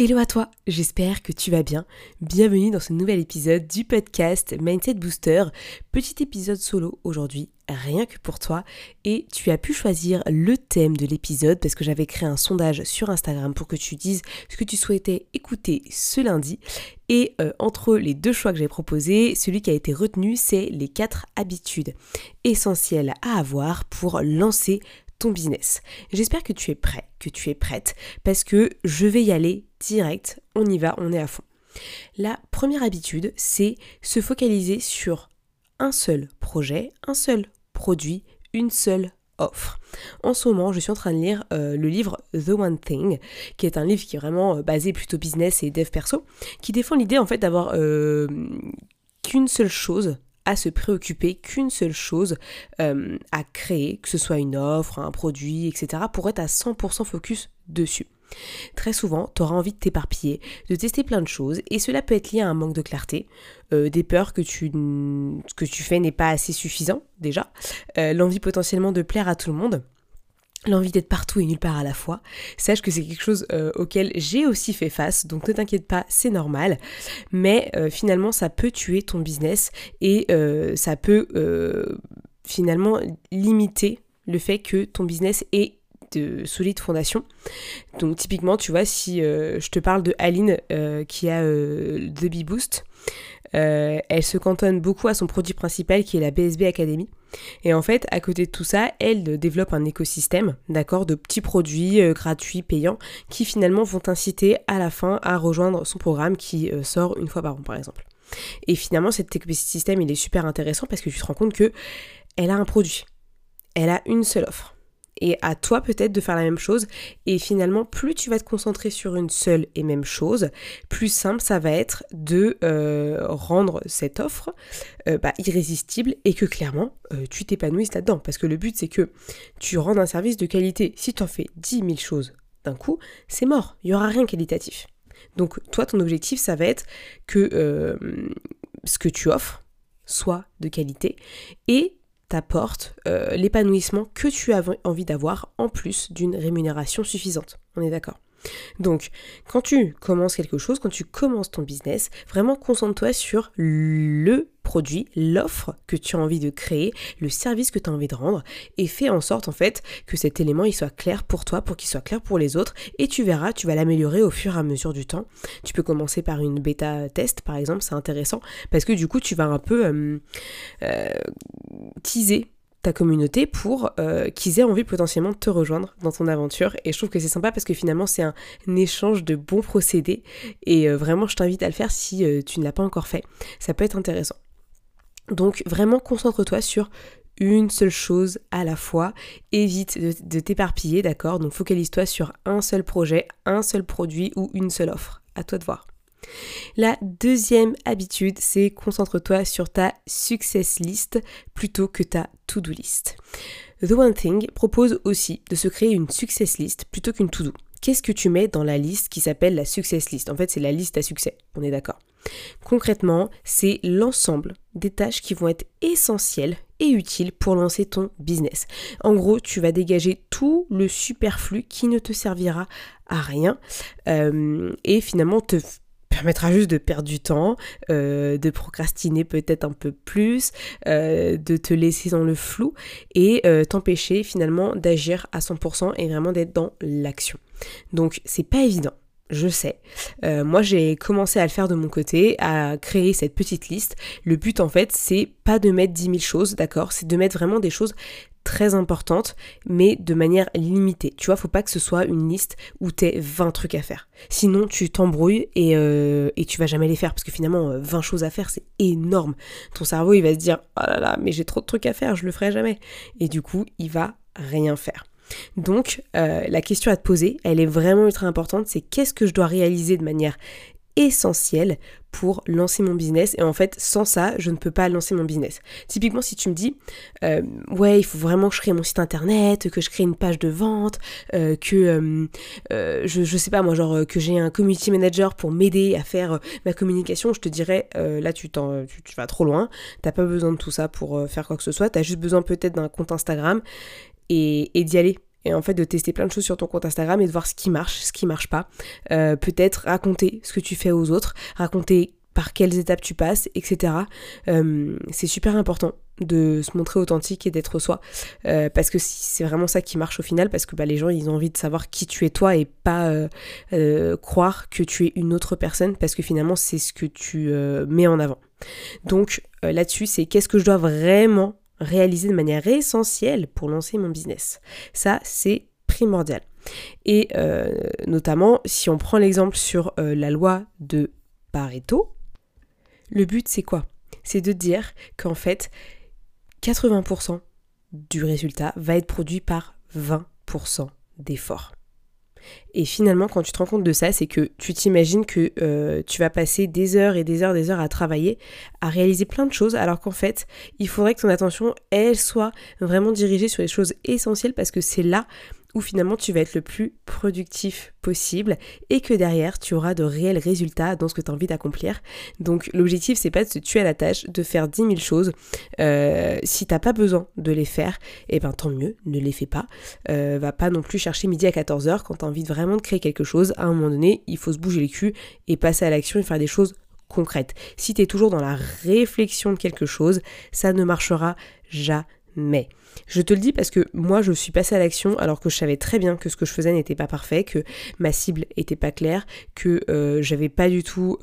Hello à toi, j'espère que tu vas bien. Bienvenue dans ce nouvel épisode du podcast Mindset Booster. Petit épisode solo aujourd'hui, rien que pour toi. Et tu as pu choisir le thème de l'épisode parce que j'avais créé un sondage sur Instagram pour que tu dises ce que tu souhaitais écouter ce lundi. Et euh, entre les deux choix que j'ai proposés, celui qui a été retenu, c'est les quatre habitudes essentielles à avoir pour lancer ton business. J'espère que tu es prêt, que tu es prête, parce que je vais y aller direct, on y va, on est à fond. La première habitude, c'est se focaliser sur un seul projet, un seul produit, une seule offre. En ce moment, je suis en train de lire euh, le livre The One Thing, qui est un livre qui est vraiment euh, basé plutôt business et dev perso, qui défend l'idée en fait d'avoir euh, qu'une seule chose se préoccuper qu'une seule chose euh, à créer, que ce soit une offre, un produit, etc., pour être à 100% focus dessus. Très souvent, tu auras envie de t'éparpiller, de tester plein de choses, et cela peut être lié à un manque de clarté, euh, des peurs que tu, que tu fais n'est pas assez suffisant déjà, euh, l'envie potentiellement de plaire à tout le monde, l'envie d'être partout et nulle part à la fois. Sache que c'est quelque chose euh, auquel j'ai aussi fait face, donc ne t'inquiète pas, c'est normal. Mais euh, finalement, ça peut tuer ton business et euh, ça peut finalement limiter le fait que ton business ait de solides fondations. Donc typiquement, tu vois, si je te parle de Aline qui a The Bee Boost, elle se cantonne beaucoup à son produit principal qui est la BSB Academy. Et en fait, à côté de tout ça, elle développe un écosystème, d'accord, de petits produits euh, gratuits, payants, qui finalement vont t'inciter à la fin à rejoindre son programme qui euh, sort une fois par an, par exemple. Et finalement, cet écosystème, il est super intéressant parce que tu te rends compte que elle a un produit, elle a une seule offre et à toi peut-être de faire la même chose. Et finalement, plus tu vas te concentrer sur une seule et même chose, plus simple ça va être de euh, rendre cette offre euh, bah, irrésistible et que clairement euh, tu t'épanouisses là-dedans. Parce que le but c'est que tu rendes un service de qualité. Si tu en fais 10 000 choses d'un coup, c'est mort, il n'y aura rien qualitatif. Donc toi, ton objectif, ça va être que ce que tu offres soit de qualité et t'apporte euh, l'épanouissement que tu as envie d'avoir en plus d'une rémunération suffisante. On est d'accord? Donc, quand tu commences quelque chose, quand tu commences ton business, vraiment concentre-toi sur le produit, l'offre que tu as envie de créer, le service que tu as envie de rendre et fais en sorte en fait que cet élément il soit clair pour toi, pour qu'il soit clair pour les autres et tu verras, tu vas l'améliorer au fur et à mesure du temps. Tu peux commencer par une bêta test par exemple, c'est intéressant parce que du coup tu vas un peu euh, euh, teaser ta communauté pour euh, qu'ils aient envie potentiellement de te rejoindre dans ton aventure. Et je trouve que c'est sympa parce que finalement c'est un, échange de bons procédés. Et euh, vraiment je t'invite à le faire si euh, tu ne l'as pas encore fait. Ça peut être intéressant. Donc vraiment concentre-toi sur une seule chose à la fois. Évite de, de t'éparpiller, d'accord? Donc focalise-toi sur un seul projet, un seul produit ou une seule offre. À toi de voir. La deuxième habitude, c'est concentre-toi sur ta success list plutôt que ta to-do list. The One Thing propose aussi de se créer une success list plutôt qu'une to-do. Qu'est-ce que tu mets dans la liste qui s'appelle la success list? En fait, c'est la liste à succès, on est d'accord? Concrètement, c'est l'ensemble des tâches qui vont être essentielles et utiles pour lancer ton business. En gros, tu vas dégager tout le superflu qui ne te servira à rien euh, et finalement te permettra juste de perdre du temps, euh, de procrastiner peut-être un peu plus, euh, de te laisser dans le flou et euh, t'empêcher finalement d'agir à 100% et vraiment d'être dans l'action. Donc c'est pas évident. Je sais. moi, j'ai commencé à le faire de mon côté, à créer cette petite liste. Le but, en fait, c'est pas de mettre 10 000 choses, d'accord? C'est de mettre vraiment des choses très importante, mais de manière limitée. Tu vois, faut pas que ce soit une liste où tu 20 trucs à faire. Sinon, tu t'embrouilles et, euh, et, tu vas jamais les faire, parce que finalement, 20 euh, choses à faire, c'est énorme. Ton cerveau, il va se dire, oh là là, mais j'ai trop de trucs à faire, je le ferai jamais. Et du coup, il va rien faire. Donc, euh, la question à te poser, elle est vraiment ultra importante, c'est qu'est-ce que je dois réaliser de manière essentielle pour lancer mon business. Et en fait, sans ça, je ne peux pas lancer mon business. Typiquement, si tu me dis, euh, ouais, il faut vraiment que je crée mon site internet, que je crée une page de vente, euh, que je, je sais pas moi, genre que j'ai un community manager pour m'aider à faire ma communication, je te dirais, là tu, tu, tu vas trop loin, t'as pas besoin de tout ça pour faire quoi que ce soit, t'as juste besoin peut-être d'un compte Instagram et, et d'y aller et en fait de tester plein de choses sur ton compte Instagram et de voir ce qui marche, ce qui marche pas. Euh, peut-être raconter ce que tu fais aux autres, raconter par quelles étapes tu passes, etc. Euh, c'est super important de se montrer authentique et d'être soi euh, parce que c'est vraiment ça qui marche au final parce que bah, les gens ils ont envie de savoir qui tu es toi et pas croire que tu es une autre personne parce que finalement c'est ce que tu mets en avant donc là-dessus c'est qu'est-ce que je dois vraiment réaliser de manière essentielle pour lancer mon business. Ça, c'est primordial. Et euh, notamment, si on prend l'exemple sur euh, la loi de Pareto, le but c'est quoi? C'est de dire qu'en fait, 80% du résultat va être produit par 20% d'efforts. Et finalement, quand tu te rends compte de ça, c'est que tu t'imagines que euh, tu vas passer des heures et des heures, des heures à travailler, à réaliser plein de choses, alors qu'en fait, il faudrait que ton attention, elle, soit vraiment dirigée sur les choses essentielles parce que c'est là où finalement tu vas être le plus productif possible et que derrière tu auras de réels résultats dans ce que tu as envie d'accomplir. Donc l'objectif c'est pas de se tuer à la tâche, de faire 10 000 choses. Euh, si t'as pas besoin de les faire, et eh ben tant mieux, ne les fais pas. Euh, va pas non plus chercher midi à 14h quand tu as envie de créer quelque chose. À un moment donné, il faut se bouger les culs et passer à l'action et faire des choses concrètes. Si tu es toujours dans la réflexion de quelque chose, ça ne marchera jamais. Je te le dis parce que moi je suis passée à l'action alors que je savais très bien que ce que je faisais n'était pas parfait, que ma cible était pas claire, que euh, j'avais pas du tout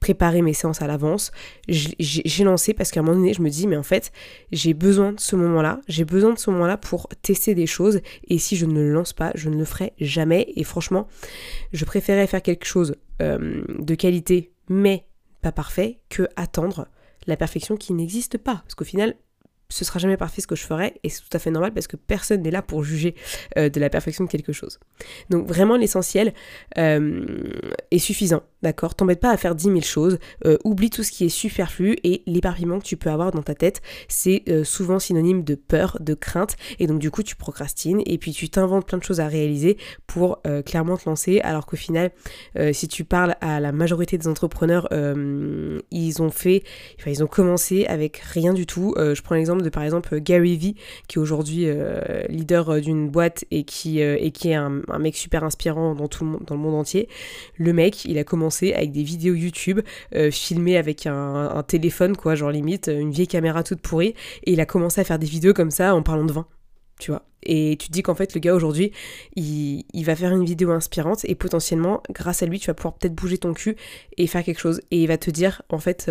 préparé mes séances à l'avance. J'ai lancé parce qu'à un moment donné je me dis mais en fait j'ai besoin de ce moment-là, j'ai besoin de ce moment-là pour tester des choses et si je ne le lance pas je ne le ferai jamais et franchement je préférais faire quelque chose de qualité mais pas parfait que attendre la perfection qui n'existe pas. Parce qu'au final, ce sera jamais parfait ce que je ferai et c'est tout à fait normal parce que personne n'est là pour juger euh, de la perfection de quelque chose. Donc vraiment l'essentiel euh, est suffisant, d'accord T'embête pas à faire 10 000 choses, euh, oublie tout ce qui est superflu et l'éparpillement que tu peux avoir dans ta tête, c'est souvent synonyme de peur, de crainte et donc du coup tu procrastines et puis tu t'inventes plein de choses à réaliser pour clairement te lancer alors qu'au final si tu parles à la majorité des entrepreneurs ils ont fait, enfin, ils ont commencé avec rien du tout. je prends l'exemple de par exemple Gary Vee, qui est aujourd'hui euh, leader euh, d'une boîte et qui, euh, est un, mec super inspirant dans, tout le, dans le monde entier. Le mec, il a commencé avec des vidéos YouTube filmées avec un, téléphone, quoi, genre limite, une vieille caméra toute pourrie, et il a commencé à faire des vidéos comme ça en parlant de vin tu vois. Et tu te dis qu'en fait, le gars aujourd'hui, il, va faire une vidéo inspirante et potentiellement, grâce à lui, tu vas pouvoir peut-être bouger ton cul et faire quelque chose. Et il va te dire, en fait,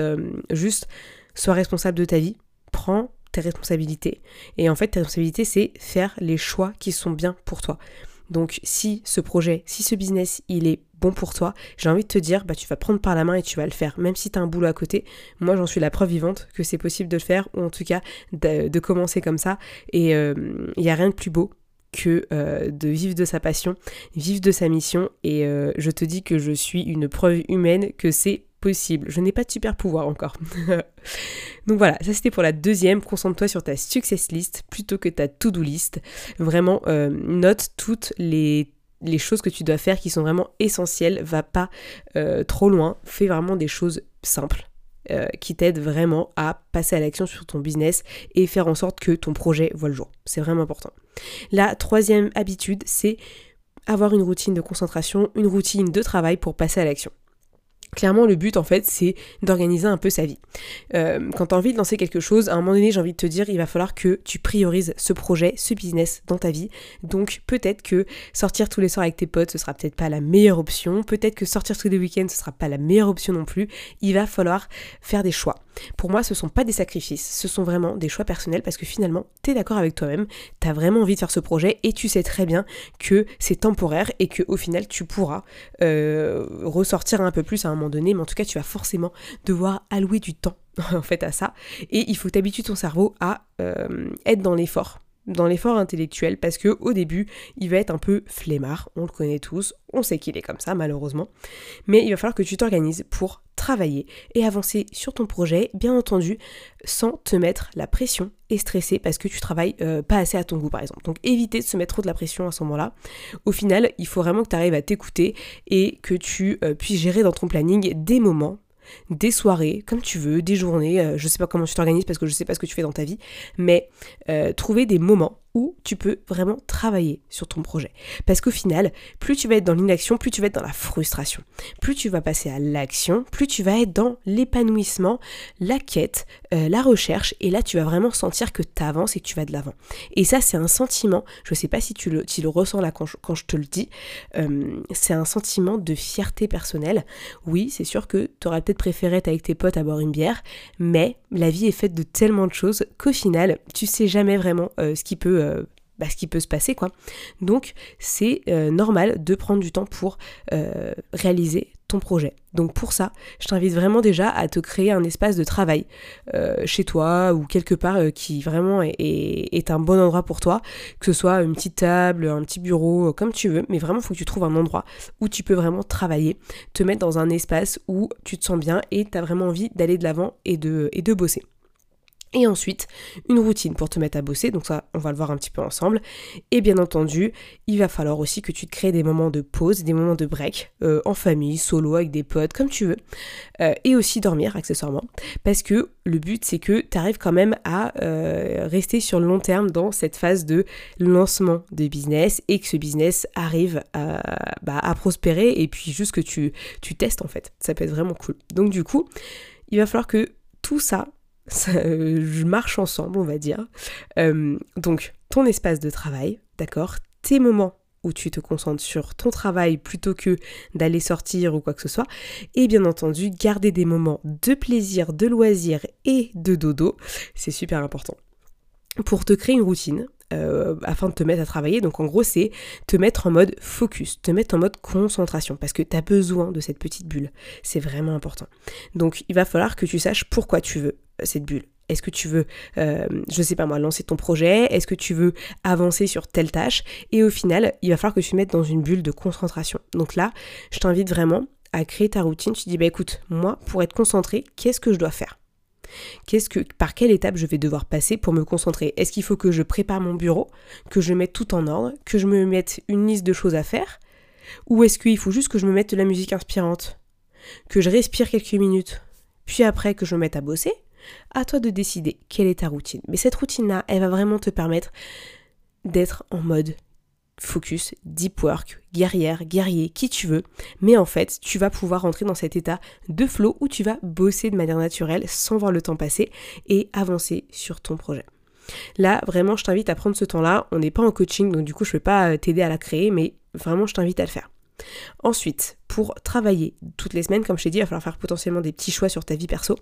juste, sois responsable de ta vie, prends tes responsabilités. Et en fait, ta responsabilité, c'est faire les choix qui sont bien pour toi. Donc si ce projet, si ce business, il est bon pour toi, j'ai envie de te dire, bah tu vas prendre par la main et tu vas le faire. Même si tu as un boulot à côté, moi j'en suis la preuve vivante que c'est possible de le faire, ou en tout cas de, commencer comme ça. Et euh, il n'y a rien de plus beau que euh, de vivre de sa passion, vivre de sa mission. Et euh, je te dis que je suis une preuve humaine que c'est possible. Je n'ai pas de super pouvoir encore. Donc voilà, ça c'était pour la deuxième. Concentre-toi sur ta success list plutôt que ta to-do list. Vraiment, euh, note toutes les les choses que tu dois faire qui sont vraiment essentielles, va pas euh, trop loin, fais vraiment des choses simples. Euh, qui t'aident vraiment à passer à l'action sur ton business et faire en sorte que ton projet voit le jour. C'est vraiment important. La troisième habitude, c'est avoir une routine de concentration, une routine de travail pour passer à l'action. Clairement, le but, en fait, c'est d'organiser un peu sa vie. Euh, quand tu as envie de lancer quelque chose, à un moment donné, j'ai envie de te dire, il va falloir que tu priorises ce projet, ce business dans ta vie. Donc, peut-être que sortir tous les soirs avec tes potes, ce sera peut-être pas la meilleure option. Peut-être que sortir tous les week-ends, ce sera pas la meilleure option non plus. Il va falloir faire des choix. Pour moi, ce sont pas des sacrifices, ce sont vraiment des choix personnels parce que finalement, tu es d'accord avec toi-même, tu as vraiment envie de faire ce projet et tu sais très bien que c'est temporaire et que au final, tu pourras euh, ressortir un peu plus à un donné, mais en tout cas, tu vas forcément devoir allouer du temps en fait à ça. Et il faut t'habituer ton cerveau à euh, être dans l'effort dans l'effort intellectuel parce que au début il va être un peu flemmard, on le connaît tous, on sait qu'il est comme ça malheureusement, mais il va falloir que tu t'organises pour travailler et avancer sur ton projet, bien entendu, sans te mettre la pression et stresser parce que tu travailles euh, pas assez à ton goût par exemple. Donc éviter de se mettre trop de la pression à ce moment-là. Au final, il faut vraiment que tu arrives à t'écouter et que tu euh, puisses gérer dans ton planning des moments des soirées, comme tu veux, des journées, euh, je sais pas comment tu t'organises parce que je sais pas ce que tu fais dans ta vie, mais trouver des moments où tu peux vraiment travailler sur ton projet. Parce qu'au final, plus tu vas être dans l'inaction, plus tu vas être dans la frustration. Plus tu vas passer à l'action, plus tu vas être dans l'épanouissement, la quête, euh, la recherche, et là tu vas vraiment sentir que tu avances et que tu vas de l'avant. Et ça c'est un sentiment, je sais pas si tu le, le ressens là quand je, te le dis, euh, c'est un sentiment de fierté personnelle. Oui, c'est sûr que tu aurais peut-être préféré être avec tes potes à boire une bière, mais la vie est faite de tellement de choses qu'au final, tu sais jamais vraiment euh, ce qui peut euh, bah, ce qui peut se passer quoi. Donc c'est euh, normal de prendre du temps pour euh, réaliser ton projet. Donc pour ça, je t'invite vraiment déjà à te créer un espace de travail chez toi ou quelque part qui vraiment est, un bon endroit pour toi, que ce soit une petite table, un petit bureau, comme tu veux, mais vraiment il faut que tu trouves un endroit où tu peux vraiment travailler, te mettre dans un espace où tu te sens bien et tu as vraiment envie d'aller de l'avant et de bosser. Et ensuite, une routine pour te mettre à bosser, donc ça, on va le voir un petit peu ensemble. Et bien entendu, il va falloir aussi que tu te crées des moments de pause, des moments de break, euh, en famille, solo, avec des potes, comme tu veux. Euh, et aussi dormir, accessoirement. Parce que le but, c'est que tu arrives quand même à euh, rester sur le long terme dans cette phase de lancement de business et que ce business arrive à, bah, à prospérer et puis juste que tu, tu testes en fait. Ça peut être vraiment cool. Donc du coup, il va falloir que tout ça ça, je marche ensemble, on va dire. Euh, donc, ton espace de travail, d'accord Tes moments où tu te concentres sur ton travail plutôt que d'aller sortir ou quoi que ce soit. Et bien entendu, garder des moments de plaisir, de loisir et de dodo, c'est super important. Pour te créer une routine, euh, afin de te mettre à travailler. Donc en gros, c'est te mettre en mode focus, te mettre en mode concentration, parce que tu as besoin de cette petite bulle. C'est vraiment important. Donc il va falloir que tu saches pourquoi tu veux cette bulle. Est-ce que tu veux, euh, je sais pas moi, lancer ton projet? Est-ce que tu veux avancer sur telle tâche? Et au final, il va falloir que tu te mettes dans une bulle de concentration. Donc là, je t'invite vraiment à créer ta routine. Tu te dis, bah écoute, moi, pour être concentré, qu'est-ce que je dois faire? Qu'est-ce que, par quelle étape je vais devoir passer pour me concentrer? Est-ce qu'il faut que je prépare mon bureau, que je mette tout en ordre, que je me mette une liste de choses à faire? Ou est-ce qu'il faut juste que je me mette de la musique inspirante? Que je respire quelques minutes, puis après que je me mette à bosser? À toi de décider quelle est ta routine. Mais cette routine-là, elle va vraiment te permettre d'être en mode focus, deep work, guerrière, guerrier, qui tu veux, mais en fait, tu vas pouvoir rentrer dans cet état de flow où tu vas bosser de manière naturelle sans voir le temps passer et avancer sur ton projet. Là, vraiment, je t'invite à prendre ce temps-là. On n'est pas en coaching, donc du coup, je ne vais pas euh, t'aider à la créer, mais vraiment, je t'invite à le faire. Ensuite, pour travailler toutes les semaines, comme je t'ai dit, il va falloir faire potentiellement des petits choix sur ta vie perso.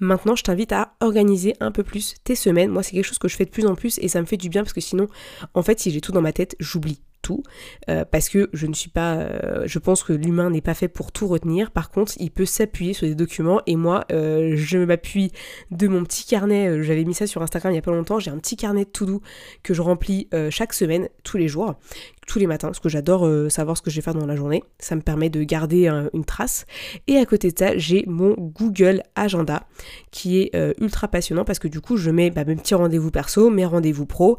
Maintenant, je t'invite à organiser un peu plus tes semaines. Moi, c'est quelque chose que je fais de plus en plus et ça me fait du bien parce que sinon, en fait, si j'ai tout dans ma tête, j'oublie tout. Euh, parce que je ne suis pas euh, je pense que l'humain n'est pas fait pour tout retenir. Par contre il peut s'appuyer sur des documents et moi euh, je m'appuie de mon petit carnet. J'avais mis ça sur Instagram il y a pas longtemps. J'ai un petit carnet tout doux que je remplis chaque semaine tous les jours tous les matins, parce que j'adore euh, savoir ce que je vais faire dans la journée. Ça me permet de garder une trace. Et à côté de ça, j'ai mon Google Agenda, qui est euh, ultra passionnant parce que du coup, je mets bah, mes petits rendez-vous perso, mes rendez-vous pro.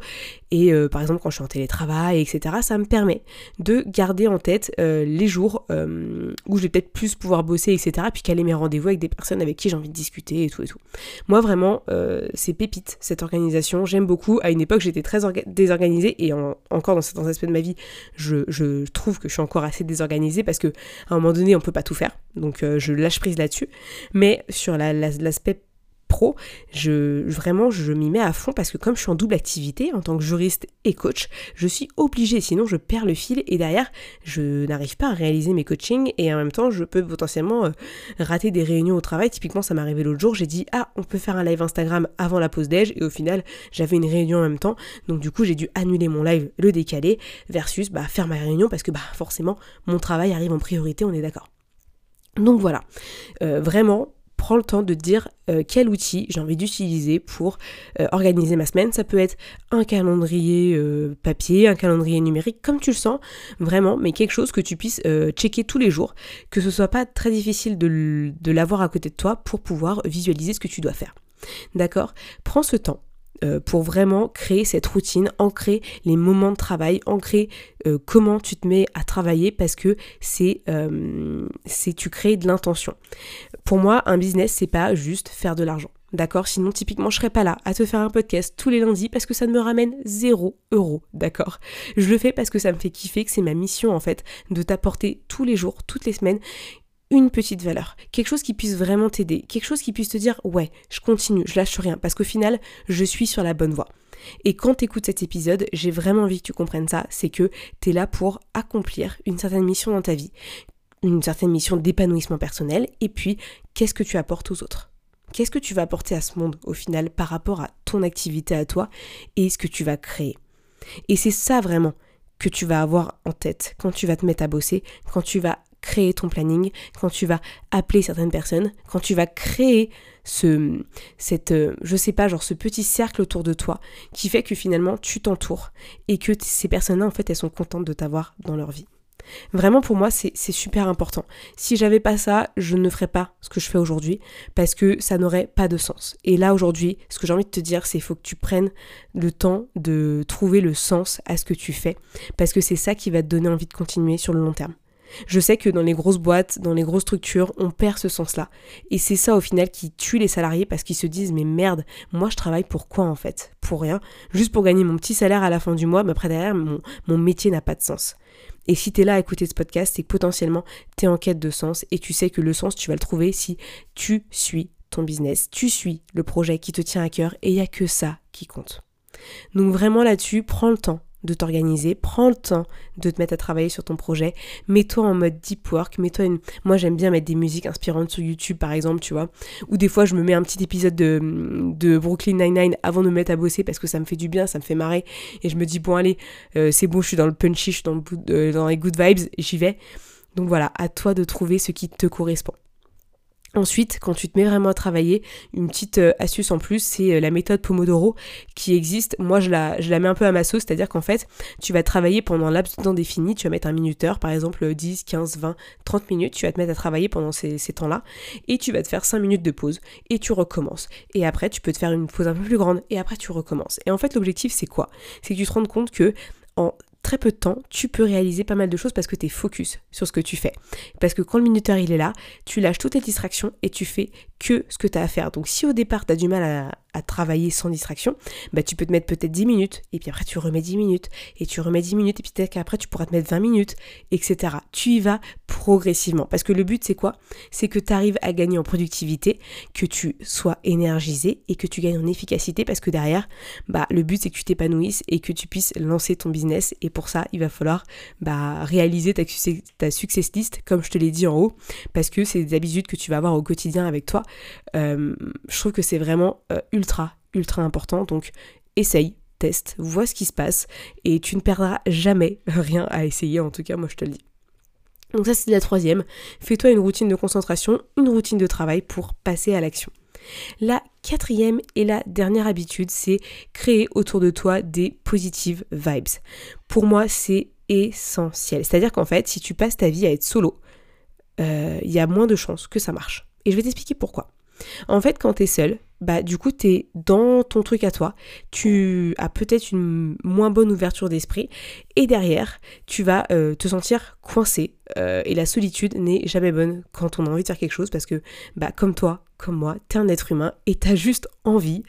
Et euh, par exemple, quand je suis en télétravail, etc., ça me permet de garder en tête les jours où je vais peut-être plus pouvoir bosser, etc., puis caler mes rendez-vous avec des personnes avec qui j'ai envie de discuter et tout et tout. Moi, vraiment, c'est pépite cette organisation. J'aime beaucoup. À une époque, j'étais très désorganisée et encore dans certains aspects de ma vie, je, trouve que je suis encore assez désorganisée parce que à un moment donné, on peut pas tout faire. Donc euh, je lâche prise là-dessus. Mais sur l'aspect je vraiment je m'y mets à fond parce que comme je suis en double activité en tant que juriste et coach, je suis obligée, sinon je perds le fil et derrière je n'arrive pas à réaliser mes coachings et en même temps je peux potentiellement euh, rater des réunions au travail. Typiquement ça m'est arrivé l'autre jour, j'ai dit ah on peut faire un live Instagram avant la pause déj et au final j'avais une réunion en même temps donc du coup j'ai dû annuler mon live, le décaler versus bah, faire ma réunion parce que bah forcément mon travail arrive en priorité, on est d'accord. Donc voilà, euh, vraiment prends le temps de dire euh, quel outil j'ai envie d'utiliser pour euh, organiser ma semaine. Ça peut être un calendrier euh, papier, un calendrier numérique, comme tu le sens, vraiment, mais quelque chose que tu puisses checker tous les jours, que ce soit pas très difficile de l'avoir à côté de toi pour pouvoir visualiser ce que tu dois faire. D'accord? Prends ce temps euh, pour vraiment créer cette routine, ancrer les moments de travail, ancrer euh, comment tu te mets à travailler parce que c'est euh, c'est tu crées de l'intention. Pour moi, un business c'est pas juste faire de l'argent. D'accord? Sinon, typiquement, je serais pas là à te faire un podcast tous les lundis parce que ça ne me ramène zéro euro. D'accord? Je le fais parce que ça me fait kiffer, que c'est ma mission en fait de t'apporter tous les jours, toutes les semaines une petite valeur, quelque chose qui puisse vraiment t'aider, quelque chose qui puisse te dire ouais, je continue, je lâche rien, parce qu'au final, je suis sur la bonne voie. Et quand tu cet épisode, j'ai vraiment envie que tu comprennes ça, c'est que tu es là pour accomplir une certaine mission dans ta vie, une certaine mission d'épanouissement personnel, et puis qu'est-ce que tu apportes aux autres? Qu'est-ce que tu vas apporter à ce monde au final par rapport à ton activité à toi et ce que tu vas créer? Et c'est ça vraiment que tu vas avoir en tête quand tu vas te mettre à bosser, quand tu vas créer ton planning, quand tu vas appeler certaines personnes, quand tu vas créer ce, cette, euh, je sais pas, genre ce petit cercle autour de toi qui fait que finalement tu t'entoures et que ces personnes-là, en fait, elles sont contentes de t'avoir dans leur vie. Vraiment pour moi c'est super important. Si j'avais pas ça, je ne ferais pas ce que je fais aujourd'hui parce que ça n'aurait pas de sens. Et là aujourd'hui, ce que j'ai envie de te dire, c'est faut que tu prennes le temps de trouver le sens à ce que tu fais parce que c'est ça qui va te donner envie de continuer sur le long terme. Je sais que dans les grosses boîtes, dans les grosses structures, on perd ce sens-là. Et c'est ça au final qui tue les salariés parce qu'ils se disent mais merde, moi je travaille pour quoi en fait? Pour rien. Juste pour gagner mon petit salaire à la fin du mois, mais après derrière, mon, métier n'a pas de sens. Et si tu es là à écouter ce podcast, c'est potentiellement tu es en quête de sens et tu sais que le sens tu vas le trouver si tu suis ton business, tu suis le projet qui te tient à cœur et il n'y a que ça qui compte. Donc vraiment là-dessus, prends le temps de t'organiser, prends le temps de te mettre à travailler sur ton projet, mets-toi en mode deep work, mets-toi une... Moi j'aime bien mettre des musiques inspirantes sur YouTube par exemple, tu vois, ou des fois je me mets un petit épisode de, de Brooklyn Nine-Nine avant de me mettre à bosser parce que ça me fait du bien, ça me fait marrer, et je me dis bon allez, euh, c'est bon, je suis dans le punchy, je suis dans, le, dans les good vibes, j'y vais. Donc voilà, à toi de trouver ce qui te correspond. Ensuite, quand tu te mets vraiment à travailler, une petite euh, astuce en plus, c'est euh, la méthode Pomodoro qui existe. Moi, je la, mets un peu à ma sauce, c'est-à-dire qu'en fait, tu vas travailler pendant un temps défini, tu vas mettre un minuteur, par exemple 10, 15, 20, 30 minutes, tu vas te mettre à travailler pendant ces, ces temps-là, et tu vas te faire 5 minutes de pause, et tu recommences. Et après, tu peux te faire une pause un peu plus grande, et après, tu recommences. Et en fait, l'objectif, c'est quoi? C'est que tu te rendes compte que en très peu de temps, tu peux réaliser pas mal de choses parce que tu es focus sur ce que tu fais. Parce que quand le minuteur il est là, tu lâches toutes tes distractions et tu fais que ce que tu as à faire. Donc si au départ tu as du mal à, à travailler sans distraction, bah tu peux te mettre peut-être 10 minutes, et puis après tu remets 10 minutes, et tu remets 10 minutes, et puis peut-être qu'après tu pourras te mettre 20 minutes, etc. Tu y vas progressivement. Parce que le but c'est quoi? C'est que tu arrives à gagner en productivité, que tu sois énergisé et que tu gagnes en efficacité, parce que derrière, bah le but c'est que tu t'épanouisses et que tu puisses lancer ton business. Et pour ça, il va falloir bah, réaliser ta, ta success list, comme je te l'ai dit en haut, parce que c'est des habitudes que tu vas avoir au quotidien avec toi. Euh, je trouve que c'est vraiment euh, ultra ultra, ultra important. Donc essaye, teste, vois ce qui se passe et tu ne perdras jamais rien à essayer, en tout cas moi je te le dis. Donc ça c'est la troisième. Fais-toi une routine de concentration, une routine de travail pour passer à l'action. La quatrième et la dernière habitude, c'est créer autour de toi des positives vibes. Pour moi, c'est essentiel. C'est-à-dire qu'en fait, si tu passes ta vie à être solo, euh, il y a moins de chances que ça marche. Et je vais t'expliquer pourquoi. En fait, quand tu es seul, bah du coup tu es dans ton truc à toi, tu as peut-être une moins bonne ouverture d'esprit. Et derrière tu vas euh, te sentir coincé euh, et la solitude n'est jamais bonne quand on a envie de faire quelque chose parce que bah comme toi comme moi, t'es un être humain et t'as juste envie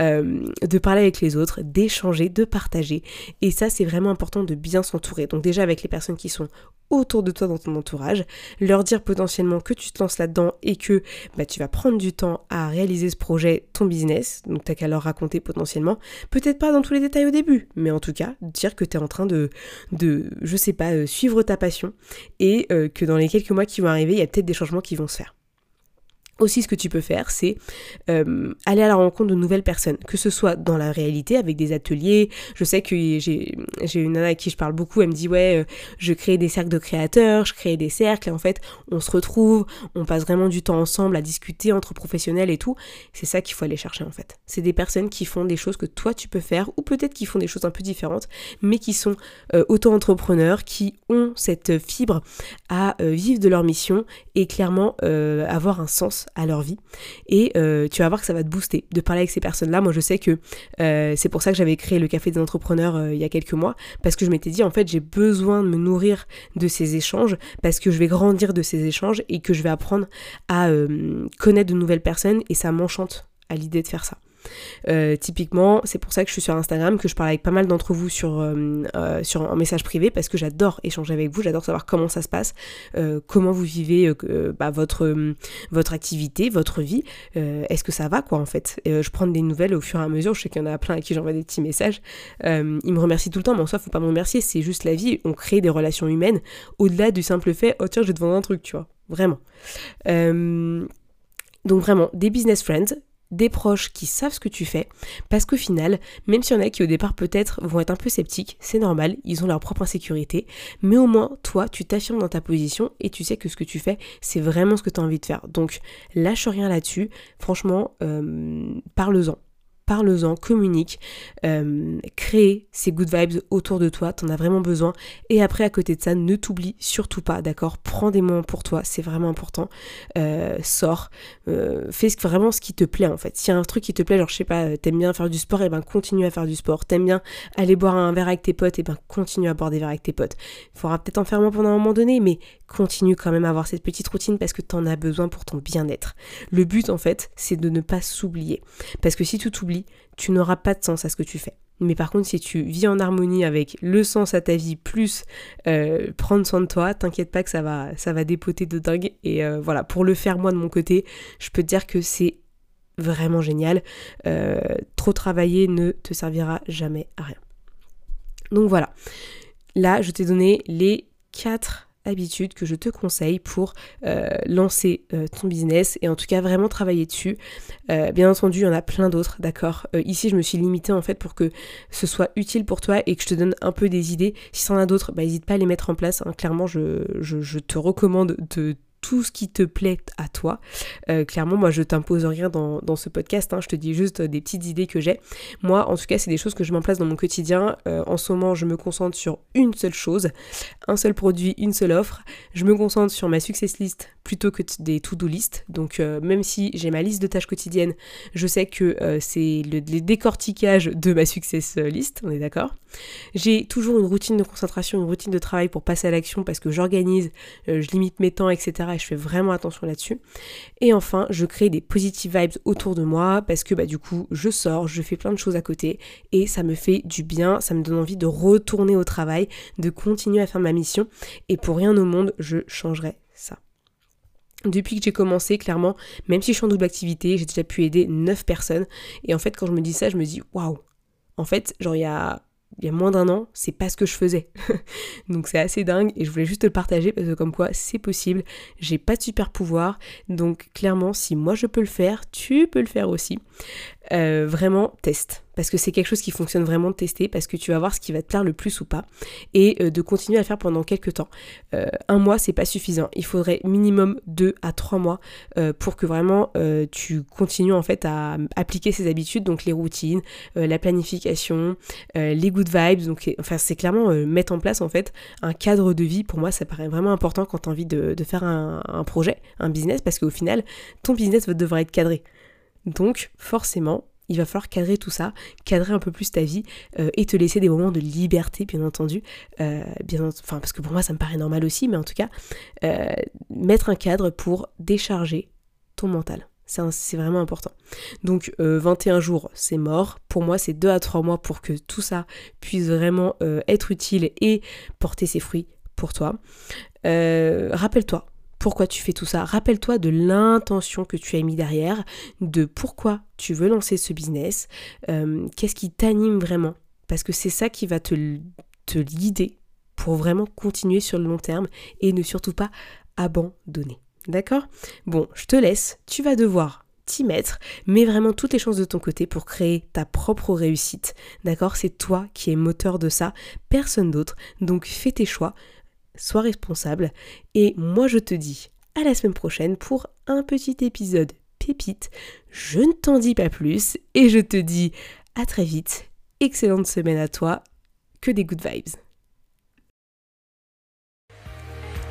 euh, de parler avec les autres, d'échanger, de partager. Et ça, c'est vraiment important de bien s'entourer. Donc déjà avec les personnes qui sont autour de toi dans ton entourage, leur dire potentiellement que tu te lances là-dedans et que bah, tu vas prendre du temps à réaliser ce projet, ton business. Donc t'as qu'à leur raconter potentiellement. Peut-être pas dans tous les détails au début, mais en tout cas, dire que tu es en train de, de, je sais pas, euh, suivre ta passion et euh, que dans les quelques mois qui vont arriver, il y a peut-être des changements qui vont se faire. Aussi, ce que tu peux faire, c'est euh, aller à la rencontre de nouvelles personnes, que ce soit dans la réalité avec des ateliers. Je sais que j'ai une nana à qui je parle beaucoup, elle me dit ouais, euh, je crée des cercles de créateurs, je crée des cercles, et en fait, on se retrouve, on passe vraiment du temps ensemble à discuter entre professionnels et tout. C'est ça qu'il faut aller chercher en fait. C'est des personnes qui font des choses que toi tu peux faire, ou peut-être qui font des choses un peu différentes, mais qui sont euh, auto-entrepreneurs, qui ont cette fibre à vivre de leur mission et clairement avoir un sens à leur vie. Et euh, tu vas voir que ça va te booster de parler avec ces personnes-là. Moi, je sais que euh, c'est pour ça que j'avais créé le Café des entrepreneurs euh, il y a quelques mois, parce que je m'étais dit, en fait, j'ai besoin de me nourrir de ces échanges, parce que je vais grandir de ces échanges et que je vais apprendre à connaître de nouvelles personnes, et ça m'enchante à l'idée de faire ça. Euh, typiquement, c'est pour ça que je suis sur Instagram, que je parle avec pas mal d'entre vous sur, euh, euh, sur un message privé, parce que j'adore échanger avec vous, j'adore savoir comment ça se passe, comment vous vivez bah, votre, votre activité, votre vie, est-ce que ça va quoi en fait? je prends des nouvelles au fur et à mesure, je sais qu'il y en a plein à qui j'envoie des petits messages, ils me remercient tout le temps, mais en soi, faut pas me remercier, c'est juste la vie, on crée des relations humaines au-delà du simple fait, oh tiens, je vais te vendre un truc, tu vois, vraiment. donc vraiment, des business friends, des proches qui savent ce que tu fais, parce qu'au final, même s'il y en a qui au départ peut-être vont être un peu sceptiques, c'est normal, ils ont leur propre insécurité, mais au moins toi, tu t'affirmes dans ta position et tu sais que ce que tu fais, c'est vraiment ce que tu as envie de faire. Donc lâche rien là-dessus, franchement, euh, parle-en parle-en, communique, euh, crée ces good vibes autour de toi, t'en as vraiment besoin. Et après, à côté de ça, ne t'oublie surtout pas, d'accord? Prends des moments pour toi, c'est vraiment important. Euh, sors, euh, fais vraiment ce qui te plaît en fait. S'il y a un truc qui te plaît, genre je sais pas, t'aimes bien faire du sport, et eh ben continue à faire du sport. T'aimes bien aller boire un verre avec tes potes, et eh ben continue à boire des verres avec tes potes. Il faudra peut-être en faire moins pendant un moment donné, mais continue quand même à avoir cette petite routine parce que t'en as besoin pour ton bien-être. Le but en fait, c'est de ne pas s'oublier. Parce que si tu t'oublies, tu n'auras pas de sens à ce que tu fais. Mais par contre, si tu vis en harmonie avec le sens à ta vie plus euh, prendre soin de toi, t'inquiète pas que ça va, ça dépoter de dingue. Et euh, voilà, pour le faire moi de mon côté, je peux te dire que c'est vraiment génial. Euh, trop travailler ne te servira jamais à rien. Donc voilà. Là, je t'ai donné les quatre habitude que je te conseille pour euh, lancer euh, ton business et en tout cas vraiment travailler dessus. Euh, bien entendu, il y en a plein d'autres, d'accord Ici, je me suis limitée en fait pour que ce soit utile pour toi et que je te donne un peu des idées. Si en as d'autres, bah, n'hésite pas à les mettre en place. Hein. Clairement, je, te recommande de tout ce qui te plaît à toi. Euh, clairement, moi, je t'impose rien dans, ce podcast, hein. je te dis juste des petites idées que j'ai. Moi, en tout cas, c'est des choses que je place dans mon quotidien. Euh, en ce moment, je me concentre sur une seule chose, un seul produit, une seule offre. Je me concentre sur ma success list plutôt que des to-do list. Donc, euh, même si j'ai ma liste de tâches quotidiennes, je sais que c'est le, décortiquage de ma success list, on est d'accord J'ai toujours une routine de concentration, une routine de travail pour passer à l'action parce que j'organise, je limite mes temps, etc et je fais vraiment attention là-dessus. Et enfin, je crée des positive vibes autour de moi parce que bah, du coup, je sors, je fais plein de choses à côté et ça me fait du bien, ça me donne envie de retourner au travail, de continuer à faire ma mission et pour rien au monde, je changerai ça. Depuis que j'ai commencé, clairement, même si je suis en double activité, j'ai déjà pu aider 9 personnes. Et en fait, quand je me dis ça, je me dis waouh! En fait, genre, il y a il y a moins d'un an, c'est pas ce que je faisais. donc c'est assez dingue et je voulais juste te le partager parce que comme quoi c'est possible, j'ai pas de super pouvoir, donc clairement si moi je peux le faire, tu peux le faire aussi. Euh, vraiment teste. Parce que c'est quelque chose qui fonctionne vraiment de tester, parce que tu vas voir ce qui va te plaire le plus ou pas, et euh, de continuer à le faire pendant quelques temps. Euh, un mois, c'est pas suffisant. Il faudrait minimum deux à trois mois pour que vraiment tu continues en fait à appliquer ces habitudes, donc les routines, la planification, les good vibes. Donc, enfin, c'est clairement mettre en place en fait un cadre de vie. Pour moi, ça paraît vraiment important quand tu as envie de, faire un, un projet, un business, parce qu'au final, ton business devrait être cadré. Donc forcément, il va falloir cadrer tout ça, cadrer un peu plus ta vie euh, et te laisser des moments de liberté, bien entendu. Euh, enfin, parce que pour moi, ça me paraît normal aussi, mais en tout cas, euh, mettre un cadre pour décharger ton mental. C'est vraiment important. Donc 21 jours, c'est mort. Pour moi, c'est 2 à 3 mois pour que tout ça puisse vraiment être utile et porter ses fruits pour toi. Rappelle-toi, pourquoi tu fais tout ça. Rappelle-toi de l'intention que tu as mis derrière, de pourquoi tu veux lancer ce business, euh, qu'est-ce qui t'anime vraiment. Parce que c'est ça qui va te, te guider pour vraiment continuer sur le long terme et ne surtout pas abandonner. D'accord? Bon, je te laisse, tu vas devoir t'y mettre, mets vraiment toutes les chances de ton côté pour créer ta propre réussite. D'accord? C'est toi qui es moteur de ça, personne d'autre. Donc fais tes choix, sois responsable. Et moi je te dis à la semaine prochaine pour un petit épisode pépite. Je ne t'en dis pas plus et je te dis à très vite. Excellente semaine à toi. Que des good vibes.